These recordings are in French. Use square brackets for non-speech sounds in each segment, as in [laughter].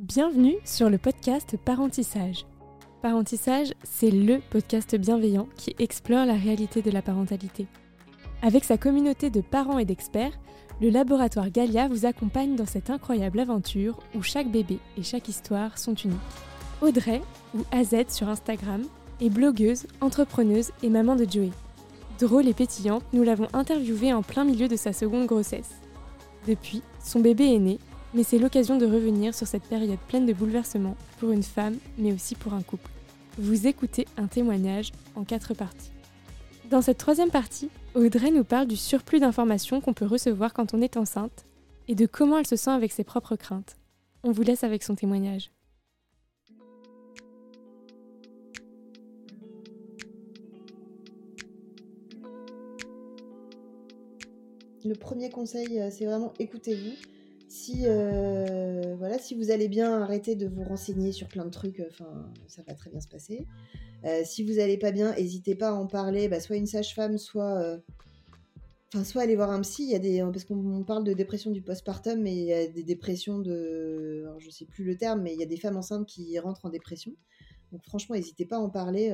Bienvenue sur le podcast Parentissage. Parentissage, c'est le podcast bienveillant qui explore la réalité de la parentalité. Avec sa communauté de parents et d'experts, le laboratoire Galia vous accompagne dans cette incroyable aventure où chaque bébé et chaque histoire sont uniques. Audrey, ou AZ sur Instagram, est blogueuse, entrepreneuse et maman de Joey. Drôle et pétillante, nous l'avons interviewée en plein milieu de sa seconde grossesse. Depuis, son bébé est né mais c'est l'occasion de revenir sur cette période pleine de bouleversements pour une femme, mais aussi pour un couple. Vous écoutez un témoignage en quatre parties. Dans cette troisième partie, Audrey nous parle du surplus d'informations qu'on peut recevoir quand on est enceinte et de comment elle se sent avec ses propres craintes. On vous laisse avec son témoignage. Le premier conseil, euh, c'est vraiment écoutez-vous si, euh, voilà, si vous allez bien, arrêtez de vous renseigner sur plein de trucs, enfin, ça va très bien se passer. Euh, si vous n'allez pas bien, n'hésitez pas à en parler, bah, soit une sage-femme, soit, euh, enfin, soit aller voir un psy. Il y a des, parce qu'on parle de dépression du postpartum, mais il y a des dépressions de, alors, je sais plus le terme, mais il y a des femmes enceintes qui rentrent en dépression. Donc franchement, n'hésitez pas à en parler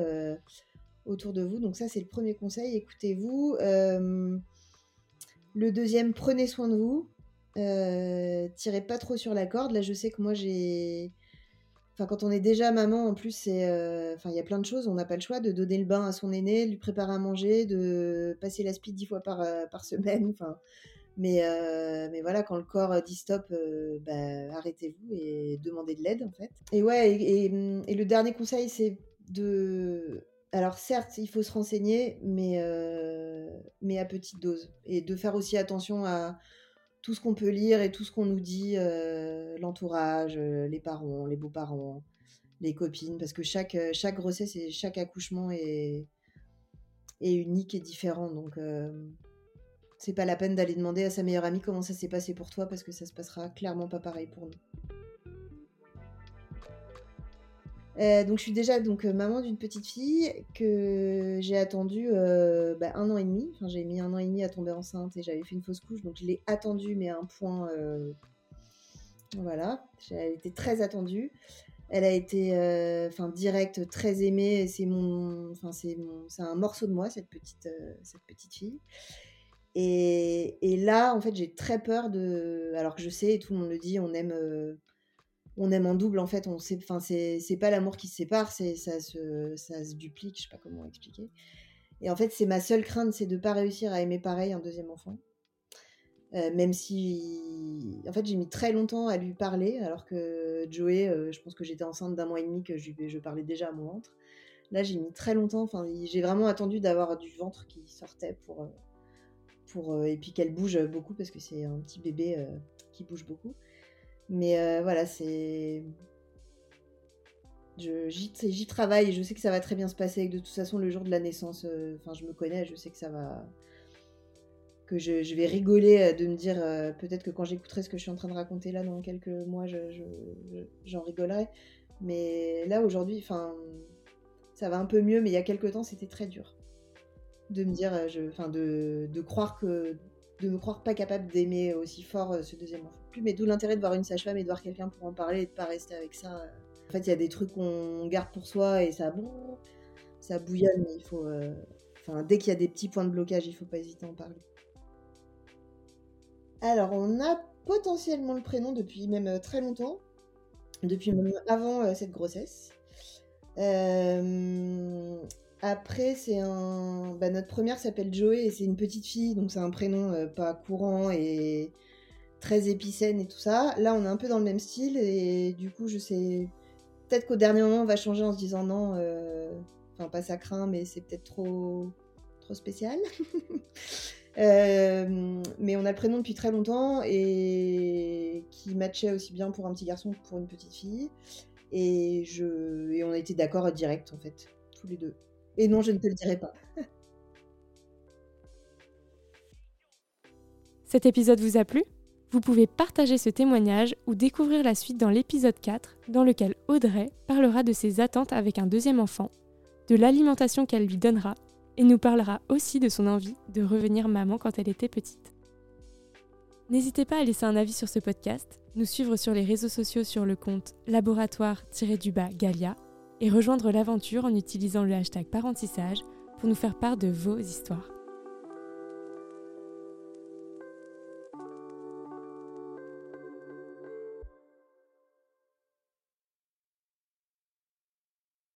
autour de vous. Donc ça, c'est le premier conseil. Écoutez-vous. le deuxième, prenez soin de vous. Euh, tirez pas trop sur la corde. Là, je sais que moi, j'ai. Enfin, quand on est déjà maman, en plus, c'est. Euh, il y a plein de choses. On n'a pas le choix de donner le bain à son aîné, de lui préparer à manger, de passer la speed dix fois par, euh, par semaine. Enfin. Mais, mais voilà, quand le corps dit stop, bah, arrêtez-vous et demandez de l'aide, en fait. Et ouais, et, et, le dernier conseil, c'est de. Alors certes, il faut se renseigner, mais, mais à petite dose. Et de faire aussi attention à, tout ce qu'on peut lire et tout ce qu'on nous dit, euh, l'entourage, euh, les parents, les beaux-parents, les copines, parce que chaque, euh, grossesse et chaque accouchement est, est unique et différent. Donc, c'est pas la peine d'aller demander à sa meilleure amie comment ça s'est passé pour toi, parce que ça se passera clairement pas pareil pour nous. Euh, donc je suis déjà donc euh, maman d'une petite fille que j'ai attendue euh, bah, un an et demi. Enfin j'ai mis un an et demi à tomber enceinte et j'avais fait une fausse couche donc je l'ai attendue mais à un point voilà elle été très attendue. Elle a été enfin directe très aimée. C'est mon enfin c'est c'est un morceau de moi cette petite cette petite fille. Et, et là en fait j'ai très peur de alors que je sais tout le monde le dit on aime on aime en double en fait on sait enfin c'est pas l'amour qui se sépare c'est ça se ça se duplique je sais pas comment expliquer. Et en fait c'est ma seule crainte c'est de pas réussir à aimer pareil un deuxième enfant. Euh, même si en fait j'ai mis très longtemps à lui parler alors que Joey euh, je pense que j'étais enceinte d'un mois et demi que je, je parlais déjà à mon ventre. Là j'ai mis très longtemps enfin j'ai vraiment attendu d'avoir du ventre qui sortait pour euh, pour et puis qu'elle bouge beaucoup parce que c'est un petit bébé qui bouge beaucoup mais euh, voilà, c'est. J'y travaille et je sais que ça va très bien se passer. Et que de toute façon, le jour de la naissance, euh, enfin, je me connais, je sais que ça va. Que je, vais rigoler euh, de me dire, peut-être que quand j'écouterai ce que je suis en train de raconter là dans quelques mois, j'en rigolerai. Mais là, aujourd'hui, enfin, ça va un peu mieux, mais il y a quelques temps, c'était très dur. De me dire, enfin, de, de croire que de me croire pas capable d'aimer aussi fort euh, ce deuxième enfant. Plus, mais d'où l'intérêt de voir une sage-femme et de voir quelqu'un pour en parler et de pas rester avec ça. En fait, il y a des trucs qu'on garde pour soi et ça, bon, ça bouillonne, mais il faut. Euh, enfin, dès qu'il y a des petits points de blocage, il faut pas hésiter à en parler. Alors, on a potentiellement le prénom depuis même euh, très longtemps, depuis même avant cette grossesse. Euh, après, c'est un. Bah, notre première s'appelle Joey et c'est une petite fille, donc c'est un prénom euh, pas courant et très épicène et tout ça. Là, on est un peu dans le même style et du coup, je sais. Peut-être qu'au dernier moment, on va changer en se disant non. Euh, enfin, pas ça craint, mais c'est peut-être trop trop spécial. [laughs] Euh, mais on a le prénom depuis très longtemps et qui matchait aussi bien pour un petit garçon que pour une petite fille. Et, je... et on a été d'accord direct en fait, tous les deux. Et non, je ne te le dirai pas. [laughs] Cet épisode vous a plu? Vous pouvez partager ce témoignage ou découvrir la suite dans l'épisode 4, dans lequel Audrey parlera de ses attentes avec un deuxième enfant, de l'alimentation qu'elle lui donnera, et nous parlera aussi de son envie de revenir maman quand elle était petite. N'hésitez pas à laisser un avis sur ce podcast, nous suivre sur les réseaux sociaux sur le compte laboratoire-du-bas Galia et rejoindre l'aventure en utilisant le hashtag parentissage pour nous faire part de vos histoires.